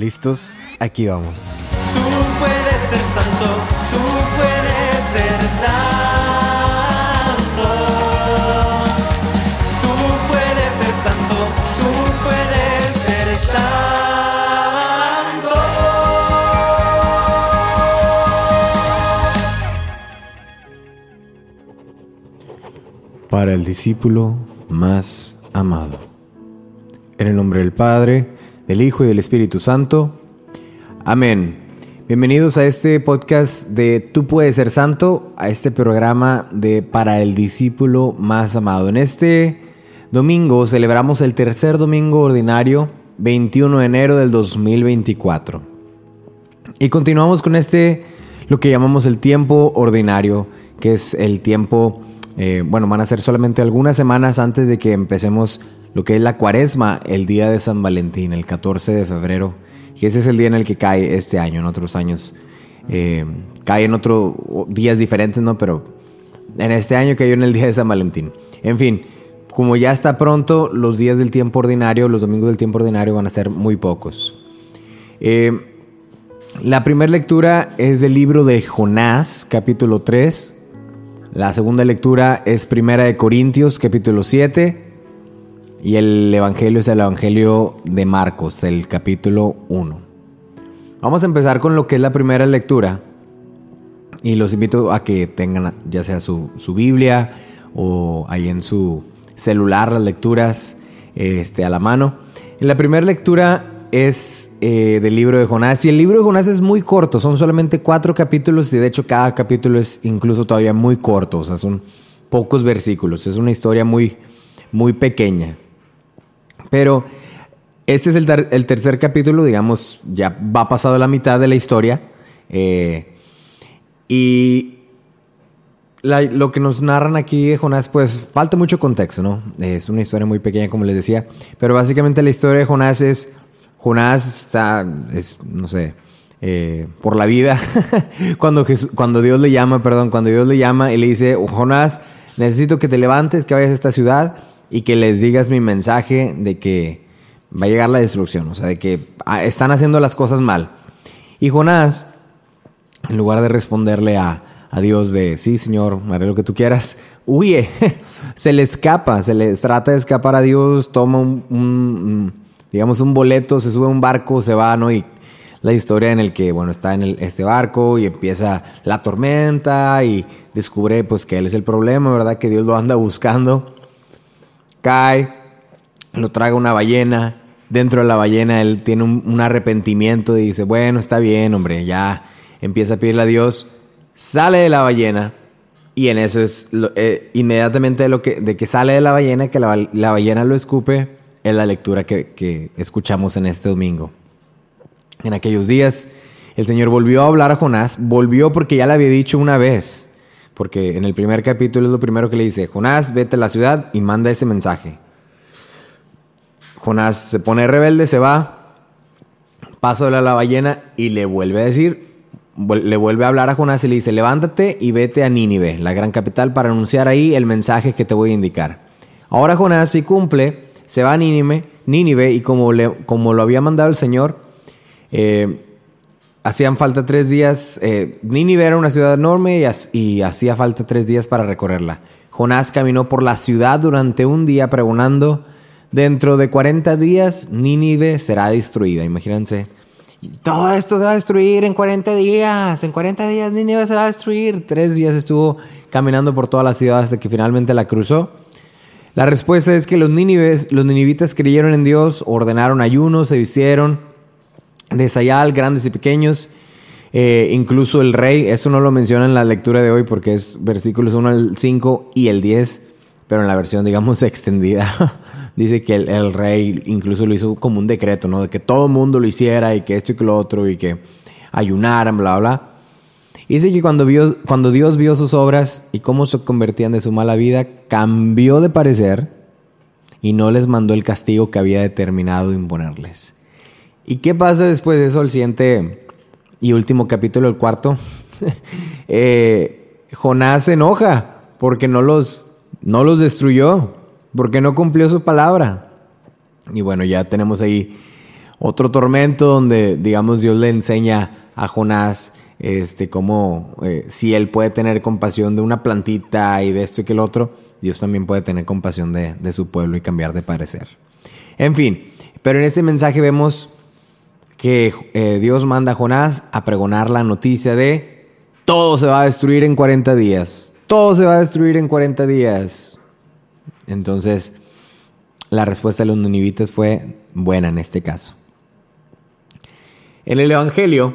¿Listos? Aquí vamos. Tú puedes ser santo, tú puedes ser santo. Tú puedes ser santo, tú puedes ser santo. Para el discípulo más amado. En el nombre del Padre, del Hijo y del Espíritu Santo. Amén. Bienvenidos a este podcast de Tú puedes ser santo, a este programa de Para el discípulo más amado. En este domingo celebramos el tercer domingo ordinario, 21 de enero del 2024. Y continuamos con este, lo que llamamos el tiempo ordinario, que es el tiempo, eh, bueno, van a ser solamente algunas semanas antes de que empecemos lo que es la cuaresma, el día de San Valentín, el 14 de febrero. Y ese es el día en el que cae este año, en otros años. eh, cae en otros días diferentes, ¿no? Pero en este año cayó en el día de San Valentín. En fin, como ya está pronto, los días del tiempo ordinario, los domingos del tiempo ordinario van a ser muy pocos. Eh, la primera lectura es del libro de Jonás, capítulo 3. La segunda lectura es Primera de Corintios, capítulo 7. Y el Evangelio es el Evangelio de Marcos, el capítulo 1. Vamos a empezar con lo que es la primera lectura. Y los invito a que tengan ya sea su, su Biblia o ahí en su celular las lecturas este, a la mano. En la primera lectura es eh, del libro de Jonás. Y el libro de Jonás es muy corto, son solamente cuatro capítulos y de hecho cada capítulo es incluso todavía muy corto, o sea, son pocos versículos. Es una historia muy, muy pequeña. Pero este es el, el tercer capítulo, digamos, ya va pasado la mitad de la historia. eh, y lo que nos narran aquí de Jonás, pues falta mucho contexto, ¿no? Es una historia muy pequeña, como les decía. Pero básicamente la historia de Jonás es, Jonás está, es, no sé, eh, por la vida. cuando, cuando Dios le llama, perdón, cuando Dios le llama y le dice, "Oh, Jonás, necesito que te levantes, que vayas a esta ciudad y que les digas mi mensaje de que va a llegar la destrucción, o sea, de que ah, están haciendo las cosas mal. Y Jonás, en lugar de responderle a, a Dios de, sí, Señor, haré lo que tú quieras, huye, se le escapa, se le trata de escapar a Dios, toma un, digamos, un boleto, se sube a un barco, se va, ¿no? Y la historia en el que, bueno, está en este barco y empieza la tormenta y descubre, pues, que él es el problema, ¿verdad? Que Dios lo anda buscando. Cae, lo traga una ballena. Dentro de la ballena él tiene un, arrepentimiento y dice, bueno, está bien, hombre, ya empieza a pedirle a Dios. Sale de la ballena y en eso es eh, inmediatamente de, lo que, de que sale de la ballena, que la, la ballena lo escupe, es la lectura que, que escuchamos en este domingo. En aquellos días el Señor volvió a hablar a Jonás, volvió porque ya le había dicho una vez, porque en el primer capítulo es lo primero que le dice, Jonás, vete a la ciudad y manda ese mensaje. Jonás se pone rebelde, se va, pasa a la ballena y le vuelve a decir, le vuelve a hablar a Jonás y le dice, levántate y vete a Nínive, la gran capital, para anunciar ahí el mensaje que te voy a indicar. Ahora Jonás si cumple, se va a Nínive, Nínive y como, le- como lo había mandado el Señor, eh, hacían falta tres días. eh, Nínive era una ciudad enorme y, hacía falta tres días para recorrerla. Jonás caminó por la ciudad durante un día pregonando, dentro de 40 días Nínive será destruida. Imagínense. Todo esto se va a destruir en 40 días. En 40 días Nínive se va a destruir. Tres días estuvo caminando por toda la ciudad hasta que finalmente la cruzó. La respuesta es que los, nínives, los ninivitas creyeron en Dios, ordenaron ayunos, se vistieron de sayal, grandes y pequeños. Eh, incluso el rey, eso no lo menciona en la lectura de hoy porque es versículos 1 al 5 y el 10, pero en la versión, digamos, extendida, dice que el, rey incluso lo hizo como un decreto, ¿no? De que todo el mundo lo hiciera y que esto y que lo otro y que ayunaran, bla, bla. Y dice que cuando, vio, cuando Dios vio sus obras y cómo se convertían de su mala vida, cambió de parecer y no les mandó el castigo que había determinado imponerles. ¿Y qué pasa después de eso? El siguiente y último capítulo, el cuarto. Eh, Jonás se enoja porque no los, no los destruyó, porque no cumplió su palabra. Y bueno, ya tenemos ahí Otro tormento donde, digamos, Dios le enseña a Jonás este, cómo eh, si él puede tener compasión de una plantita y de esto y que el otro, Dios también puede tener compasión de, de su pueblo y cambiar de parecer. En fin, pero en ese mensaje vemos que eh, Dios manda a Jonás a pregonar la noticia de todo se va a destruir en 40 días. Todo se va a destruir en 40 días. Entonces, la respuesta de los ninivitas fue buena en este caso. En el Evangelio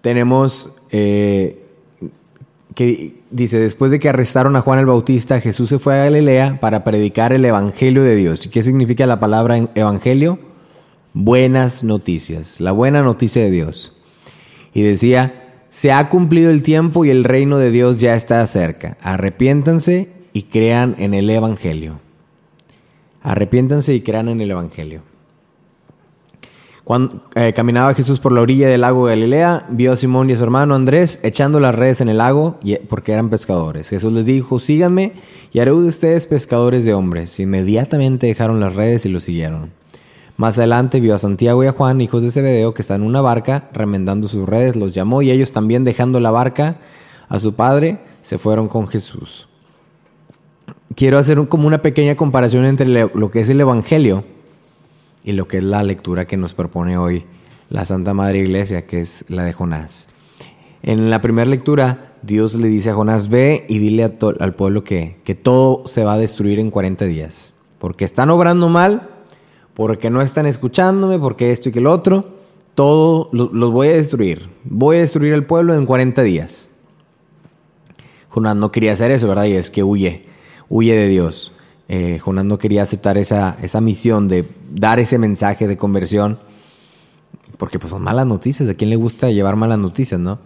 tenemos eh, que dice, después de que arrestaron a Juan el Bautista, Jesús se fue a Galilea para predicar el Evangelio de Dios. ¿Y qué significa la palabra Evangelio? Buenas noticias, la buena noticia de Dios. Y decía, se ha cumplido el tiempo y el reino de Dios ya está cerca. Arrepiéntanse y crean en el Evangelio. Arrepiéntanse y crean en el Evangelio. Cuando eh, caminaba Jesús por la orilla del lago de Galilea, vio a Simón y a su hermano Andrés echando las redes en el lago porque eran pescadores. Jesús les dijo, síganme y haré de ustedes pescadores de hombres. Inmediatamente dejaron las redes y lo siguieron. Más adelante vio a Santiago y a Juan, hijos de Zebedeo, que están en una barca remendando sus redes, los llamó y ellos también dejando la barca a su padre, se fueron con Jesús. Quiero hacer como una pequeña comparación entre lo que es el Evangelio y lo que es la lectura que nos propone hoy la Santa Madre Iglesia, que es la de Jonás. En la primera lectura, Dios le dice a Jonás, ve y dile al pueblo que, que todo se va a destruir en 40 días, porque están obrando mal porque no están escuchándome, porque esto y que el otro, todo los voy a destruir. Voy a destruir el pueblo en 40 días. Jonás no quería hacer eso, ¿verdad? Y es que huye, huye de Dios. Eh, Jonás no quería aceptar esa, esa misión de dar ese mensaje de conversión, porque pues son malas noticias. ¿A quién le gusta llevar malas noticias, no?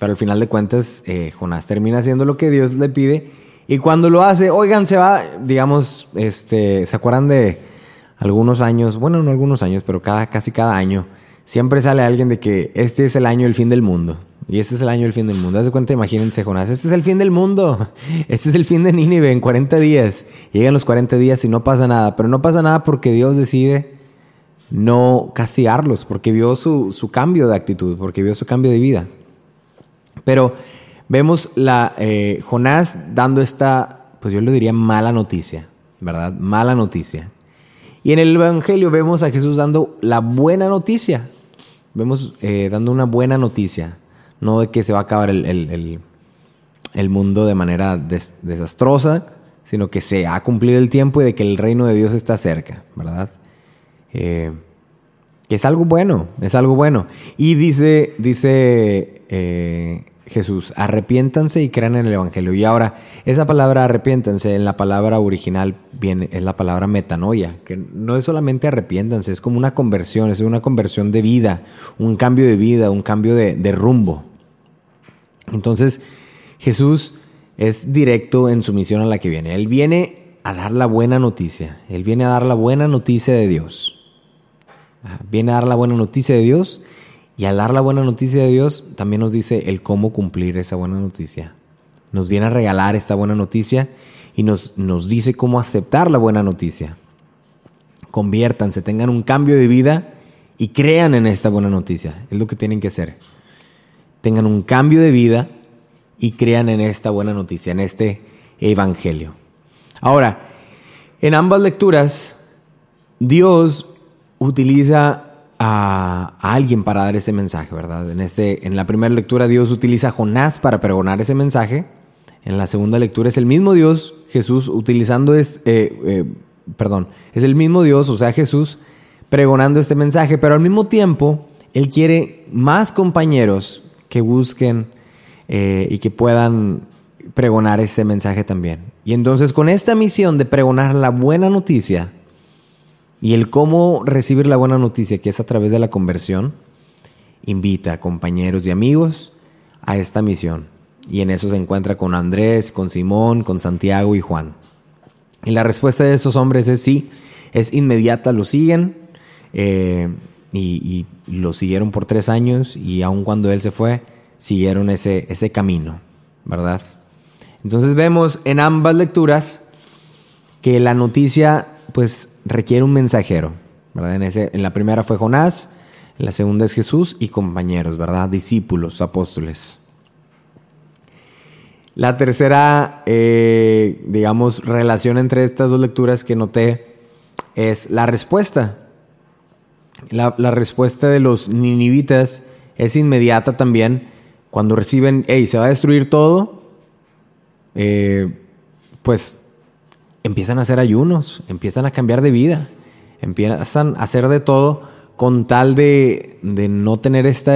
Pero al final de cuentas, eh, Jonás termina haciendo lo que Dios le pide. Y cuando lo hace, oigan, se va, digamos, este, ¿se acuerdan de algunos años, bueno, no algunos años, pero cada, casi cada año, siempre sale alguien de que este es el año del fin del mundo. Y este es el año del fin del mundo. Haz de cuenta, imagínense, Jonás, este es el fin del mundo. Este es el fin de Nínive en 40 días. Llegan los 40 días y no pasa nada. Pero no pasa nada porque Dios decide no castigarlos, porque vio su, su cambio de actitud, porque vio su cambio de vida. Pero vemos la eh, Jonás dando esta, pues yo le diría mala noticia, ¿verdad? Mala noticia. Y en el Evangelio vemos a Jesús dando la buena noticia. Vemos eh, dando una buena noticia. No de que se va a acabar el, mundo de manera desastrosa, sino que se ha cumplido el tiempo y de que el reino de Dios está cerca, ¿verdad? Eh, que es algo bueno, es algo bueno. Y dice, dice eh, Jesús, arrepiéntanse y crean en el Evangelio. Y ahora, esa palabra arrepiéntanse en la palabra original viene, es la palabra metanoia, que no es solamente arrepiéntanse, es como una conversión, es una conversión de vida, un cambio de vida, un cambio de, de rumbo. Entonces, Jesús es directo en su misión a la que viene. Él viene a dar la buena noticia, Él viene a dar la buena noticia de Dios. Viene a dar la buena noticia de Dios y al dar la buena noticia de Dios, también nos dice el cómo cumplir esa buena noticia. Nos viene a regalar esta buena noticia y nos, nos dice cómo aceptar la buena noticia. Conviértanse, tengan un cambio de vida y crean en esta buena noticia. Es lo que tienen que hacer. Tengan un cambio de vida y crean en esta buena noticia, en este evangelio. Ahora, en ambas lecturas, Dios utiliza a, alguien para dar ese mensaje, ¿verdad? En, este, en la primera lectura Dios utiliza a Jonás para pregonar ese mensaje. En la segunda lectura es el mismo Dios, Jesús, utilizando este, perdón, es el mismo Dios, o sea, Jesús, pregonando este mensaje, pero al mismo tiempo Él quiere más compañeros que busquen eh, y que puedan pregonar este mensaje también. Y entonces con esta misión de pregonar la buena noticia, y el cómo recibir la buena noticia, que es a través de la conversión, invita a compañeros y amigos a esta misión. Y en eso se encuentra con Andrés, con Simón, con Santiago y Juan. Y la respuesta de esos hombres es sí, es inmediata, lo siguen. Eh, y, lo siguieron por tres años y aun cuando él se fue, siguieron ese, ese camino, ¿verdad? Entonces vemos en ambas lecturas que la noticia pues requiere un mensajero, ¿verdad? En, la primera fue Jonás, en la segunda es Jesús y compañeros, ¿verdad? Discípulos, apóstoles. La tercera, eh, digamos, relación entre estas dos lecturas que noté es la respuesta. La, la respuesta de los ninivitas es inmediata también cuando reciben, hey, se va a destruir todo, eh, pues empiezan a hacer ayunos, empiezan a cambiar de vida, empiezan a hacer de todo con tal de, de no tener esta,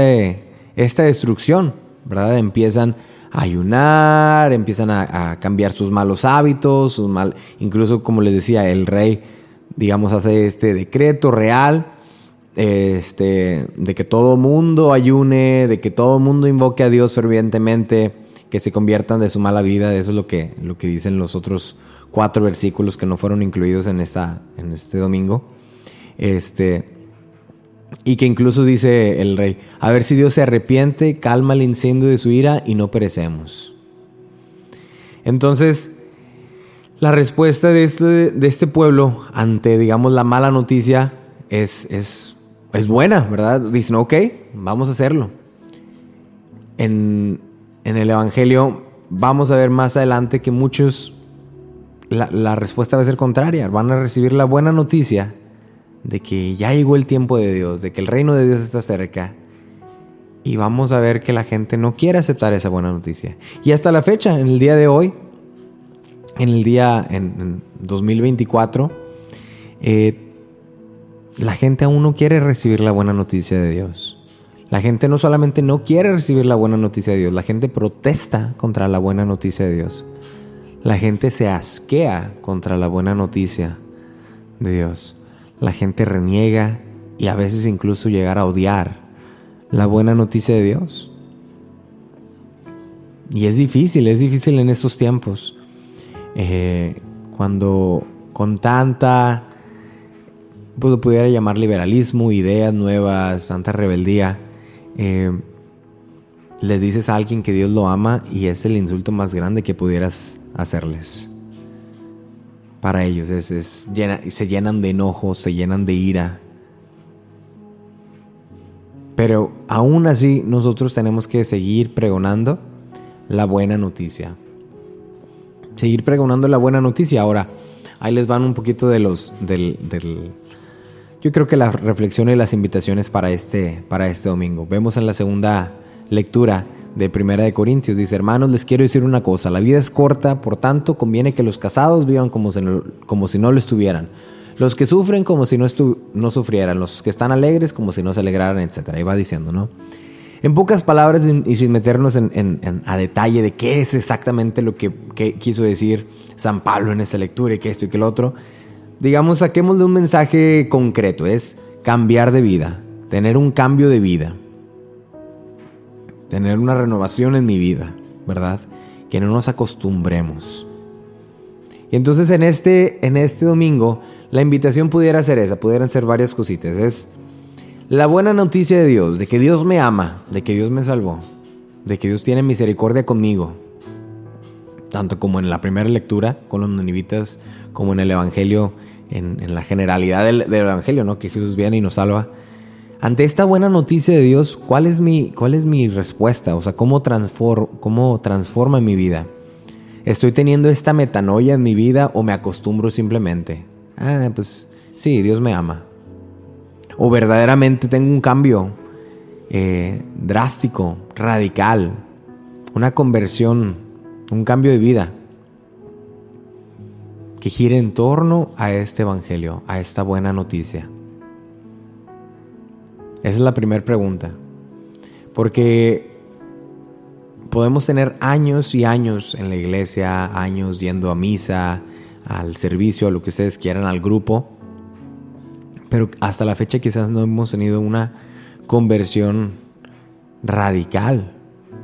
esta destrucción, ¿verdad? Empiezan a ayunar, empiezan a, cambiar sus malos hábitos, sus mal, incluso como les decía, el rey, digamos, hace este decreto real este, de que todo mundo ayune, de que todo mundo invoque a Dios fervientemente, que se conviertan de su mala vida. Eso es lo que, lo que dicen los otros cuatro versículos que no fueron incluidos en, esta, en este domingo. Este, y que incluso dice el rey, a ver si Dios se arrepiente, calma el incendio de su ira y no perecemos. Entonces, la respuesta de este, de este pueblo ante, digamos, la mala noticia es, es es buena, ¿verdad? Dicen, ok, vamos a hacerlo. En, en el Evangelio vamos a ver más adelante que muchos, la, respuesta va a ser contraria. Van a recibir la buena noticia de que ya llegó el tiempo de Dios, de que el reino de Dios está cerca. Y vamos a ver que la gente no quiere aceptar esa buena noticia. Y hasta la fecha, en el día de hoy, en el día en, en 2024, eh, la gente aún no quiere recibir la buena noticia de Dios. La gente no solamente no quiere recibir la buena noticia de Dios, la gente protesta contra la buena noticia de Dios. La gente se asquea contra la buena noticia de Dios. La gente reniega y a veces incluso llegar a odiar la buena noticia de Dios. Y es difícil, es difícil en esos tiempos. Eh, cuando con tanta pues lo pudiera llamar liberalismo, ideas nuevas, santa rebeldía. Eh, les dices a alguien que Dios lo ama y es el insulto más grande que pudieras hacerles. Para ellos es, se llenan de enojo, se llenan de ira. Pero aún así nosotros tenemos que seguir pregonando la buena noticia. Seguir pregonando la buena noticia. Ahora, ahí les van un poquito de los del yo creo que la reflexión y las invitaciones para este, para este domingo. Vemos en la segunda lectura de Primera de Corintios, dice, hermanos, les quiero decir una cosa, la vida es corta, por tanto conviene que los casados vivan como si no, como si no lo estuvieran, los que sufren como si no, no sufrieran, los que están alegres como si no se alegraran, etc. Y va diciendo, ¿no? En pocas palabras y sin meternos en, en, a detalle de qué es exactamente lo que, que quiso decir San Pablo en esta lectura y que esto y que lo otro, digamos, saquemos de un mensaje concreto, es cambiar de vida, tener un cambio de vida, tener una renovación en mi vida, ¿verdad? Que no nos acostumbremos. Y entonces en este, en este domingo, la invitación pudiera ser esa, pudieran ser varias cositas. Es la buena noticia de Dios, de que Dios me ama, de que Dios me salvó, de que Dios tiene misericordia conmigo, tanto como en la primera lectura con los ninivitas, como en el Evangelio en, la generalidad del, Evangelio, ¿no? Que Jesús viene y nos salva. Ante esta buena noticia de Dios, ¿cuál es mi, cuál es mi respuesta? O sea, ¿cómo, ¿cómo transforma mi vida? ¿Estoy teniendo esta metanoia en mi vida o me acostumbro simplemente? Ah, pues sí, Dios me ama. O verdaderamente tengo un cambio eh, drástico, radical, una conversión, un cambio de vida que gire en torno a este Evangelio, a esta buena noticia? Esa es la primera pregunta. Porque podemos tener años y años en la iglesia, años yendo a misa, al servicio, a lo que ustedes quieran, al grupo, pero hasta la fecha quizás no hemos tenido una conversión radical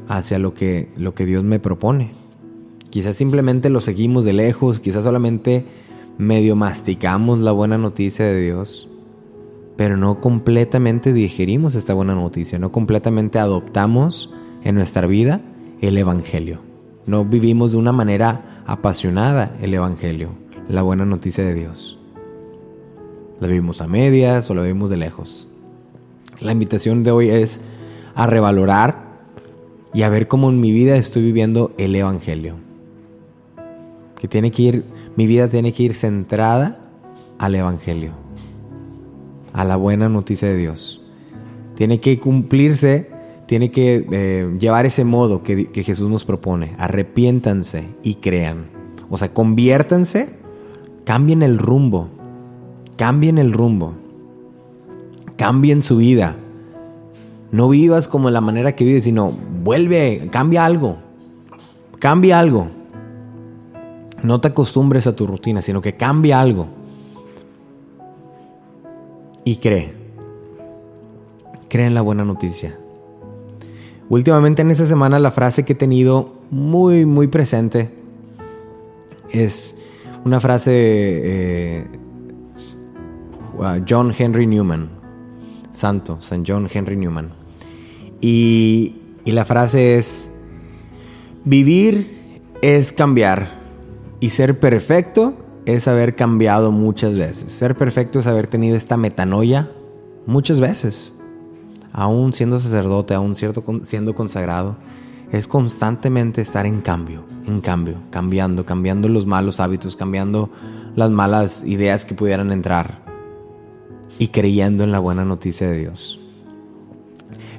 hacia lo que, lo que Dios me propone. Quizás simplemente lo seguimos de lejos, quizás solamente medio masticamos la buena noticia de Dios, pero no completamente digerimos esta buena noticia, no completamente adoptamos en nuestra vida el Evangelio. No vivimos de una manera apasionada el Evangelio, la buena noticia de Dios. La vivimos a medias o la vivimos de lejos. La invitación de hoy es a revalorar y a ver cómo en mi vida estoy viviendo el Evangelio. Que tiene que ir, mi vida tiene que ir centrada al Evangelio, a la buena noticia de Dios. Tiene que cumplirse, tiene que eh, llevar ese modo que, que Jesús nos propone. Arrepiéntanse y crean. O sea, conviértanse, cambien el rumbo, cambien el rumbo, cambien su vida. No vivas como la manera que vives, sino vuelve, cambia algo, cambia algo. No te acostumbres a tu rutina, sino que cambia algo. Y cree. Cree en la buena noticia. Últimamente en esta semana la frase que he tenido muy, muy presente es una frase de eh, John Henry Newman, santo, San John Henry Newman. Y, y la frase es, vivir es cambiar y ser perfecto es haber cambiado muchas veces. Ser perfecto es haber tenido esta metanoia muchas veces. Aún siendo sacerdote, aún siendo consagrado, es constantemente estar en cambio, en cambio, cambiando, cambiando los malos hábitos, cambiando las malas ideas que pudieran entrar y creyendo en la buena noticia de Dios.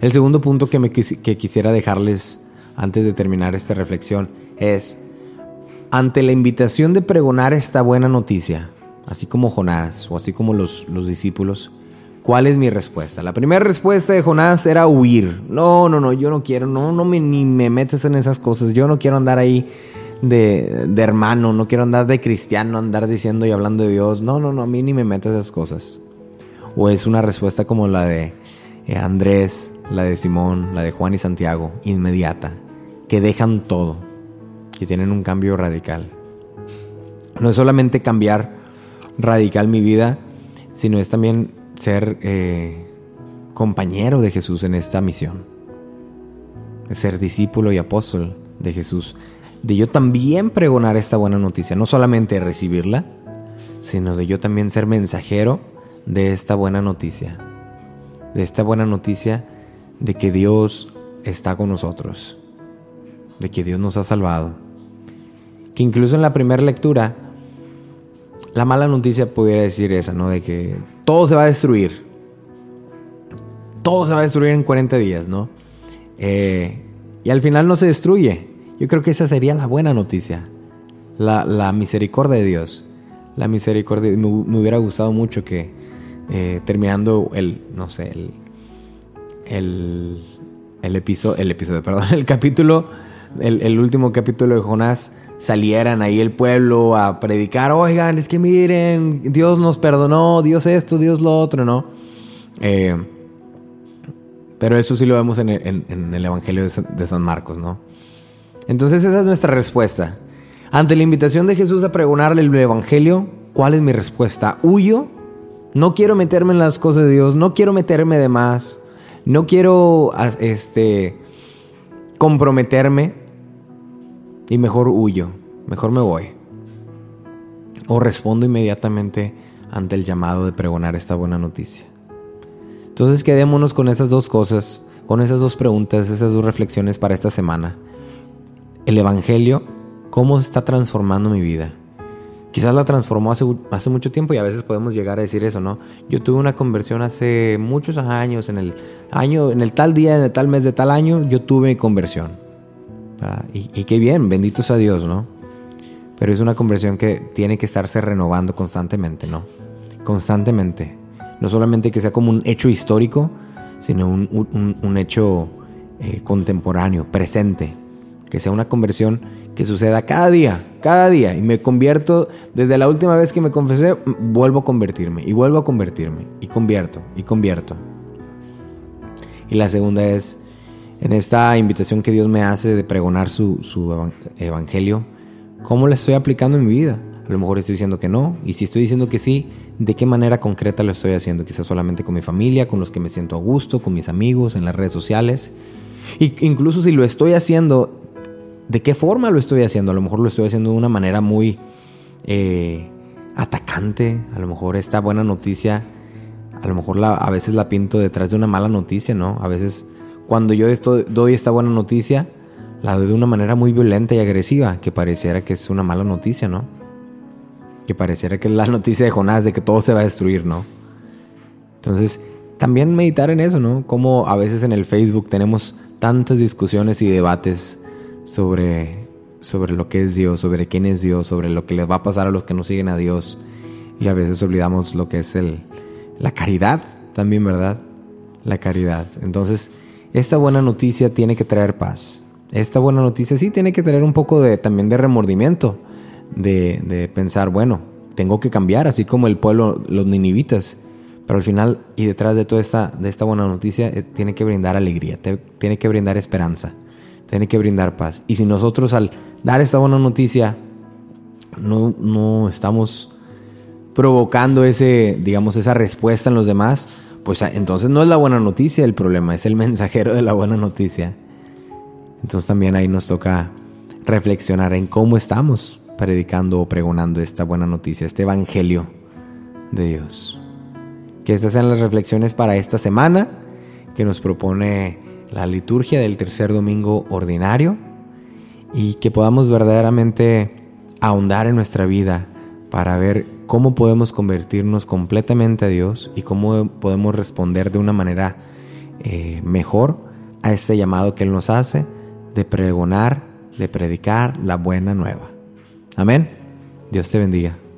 El segundo punto que, me que quisiera dejarles antes de terminar esta reflexión es, ante la invitación de pregonar esta buena noticia, así como Jonás o así como los, los discípulos, ¿cuál es mi respuesta? La primera respuesta de Jonás era huir. No, no, no, yo no quiero, no, no me, ni me metes en esas cosas, yo no quiero andar ahí de, de, hermano, no quiero andar de cristiano, andar diciendo y hablando de Dios. No, no, no, a mí ni me metes esas cosas. O es una respuesta como la de eh, Andrés, la de Simón, la de Juan y Santiago, inmediata, que dejan todo, que tienen un cambio radical. No es solamente cambiar radical mi vida, sino es también ser eh, compañero de Jesús en esta misión. Ser discípulo y apóstol de Jesús. De yo también pregonar esta buena noticia, no solamente recibirla, sino de yo también ser mensajero de esta buena noticia. De esta buena noticia de que Dios está con nosotros. De que Dios nos ha salvado. Que incluso en la primera lectura, la mala noticia pudiera decir esa, ¿no? De que todo se va a destruir. Todo se va a destruir en 40 días, ¿no? Eh, y al final no se destruye. Yo creo que esa sería la buena noticia. La, misericordia de Dios. La misericordia. Me, me hubiera gustado mucho que eh, terminando el, no sé, el, el, el, episodio, el episodio, perdón, el capítulo, el, último capítulo de Jonás, salieran ahí el pueblo a predicar, oigan, es que miren, Dios nos perdonó, Dios esto, Dios lo otro, ¿no? Eh, pero eso sí lo vemos en el, Evangelio de San, de San Marcos, ¿no? Entonces esa es nuestra respuesta. Ante la invitación de Jesús a pregonarle el Evangelio, ¿cuál es mi respuesta? ¿Huyo? No quiero meterme en las cosas de Dios, no quiero meterme de más, no quiero este comprometerme y mejor huyo, mejor me voy. O respondo inmediatamente ante el llamado de pregonar esta buena noticia. Entonces quedémonos con esas dos cosas, con esas dos preguntas, esas dos reflexiones para esta semana. El Evangelio, ¿cómo está transformando mi vida? Quizás la transformó hace, mucho tiempo y a veces podemos llegar a decir eso, ¿no? Yo tuve una conversión hace muchos años, en el año, en el tal día, en el tal mes de tal año, yo tuve conversión. Y, y qué bien, bendito sea Dios, ¿no? Pero es una conversión que tiene que estarse renovando constantemente, ¿no? Constantemente. No solamente que sea como un hecho histórico, sino un, un, un hecho eh, contemporáneo, presente. Que sea una conversión que suceda cada día, cada día. Y me convierto, desde la última vez que me confesé, vuelvo a convertirme y vuelvo a convertirme y convierto y convierto. Y la segunda es, en esta invitación que Dios me hace de pregonar su, su evangelio, ¿cómo la estoy aplicando en mi vida? A lo mejor estoy diciendo que no, y si estoy diciendo que sí, ¿de qué manera concreta lo estoy haciendo? Quizás solamente con mi familia, con los que me siento a gusto, con mis amigos, en las redes sociales. Y incluso si lo estoy haciendo ¿De qué forma lo estoy haciendo? A lo mejor lo estoy haciendo de una manera muy, eh, atacante. A lo mejor esta buena noticia, a lo mejor la, a veces la pinto detrás de una mala noticia, ¿no? A veces cuando yo doy esta buena noticia, la doy de una manera muy violenta y agresiva, que pareciera que es una mala noticia, ¿no? Que pareciera que es la noticia de Jonás de que todo se va a destruir, ¿no? Entonces, también meditar en eso, ¿no? Como a veces en el Facebook tenemos tantas discusiones y debates sobre, sobre lo que es Dios, sobre quién es Dios, sobre lo que les va a pasar a los que no siguen a Dios. Y a veces olvidamos lo que es el, la caridad también, ¿verdad? La caridad. Entonces, esta buena noticia tiene que traer paz. Esta buena noticia sí tiene que traer un poco de, también de remordimiento, de, de pensar, bueno, tengo que cambiar, así como el pueblo, los ninivitas. Pero al final y detrás de toda esta, de esta buena noticia, eh, tiene que brindar alegría, tiene que brindar esperanza, tiene que brindar paz. Y si nosotros al dar esta buena noticia no, no estamos provocando ese, digamos, esa respuesta en los demás, pues ah, entonces no es la buena noticia el problema, es el mensajero de la buena noticia. Entonces también ahí nos toca reflexionar en cómo estamos predicando o pregonando esta buena noticia, este evangelio de Dios. Que estas sean las reflexiones para esta semana que nos propone la liturgia del tercer domingo ordinario y que podamos verdaderamente ahondar en nuestra vida para ver cómo podemos convertirnos completamente a Dios y cómo podemos responder de una manera eh, mejor a este llamado que Él nos hace de pregonar, de predicar la buena nueva. Amén. Dios te bendiga.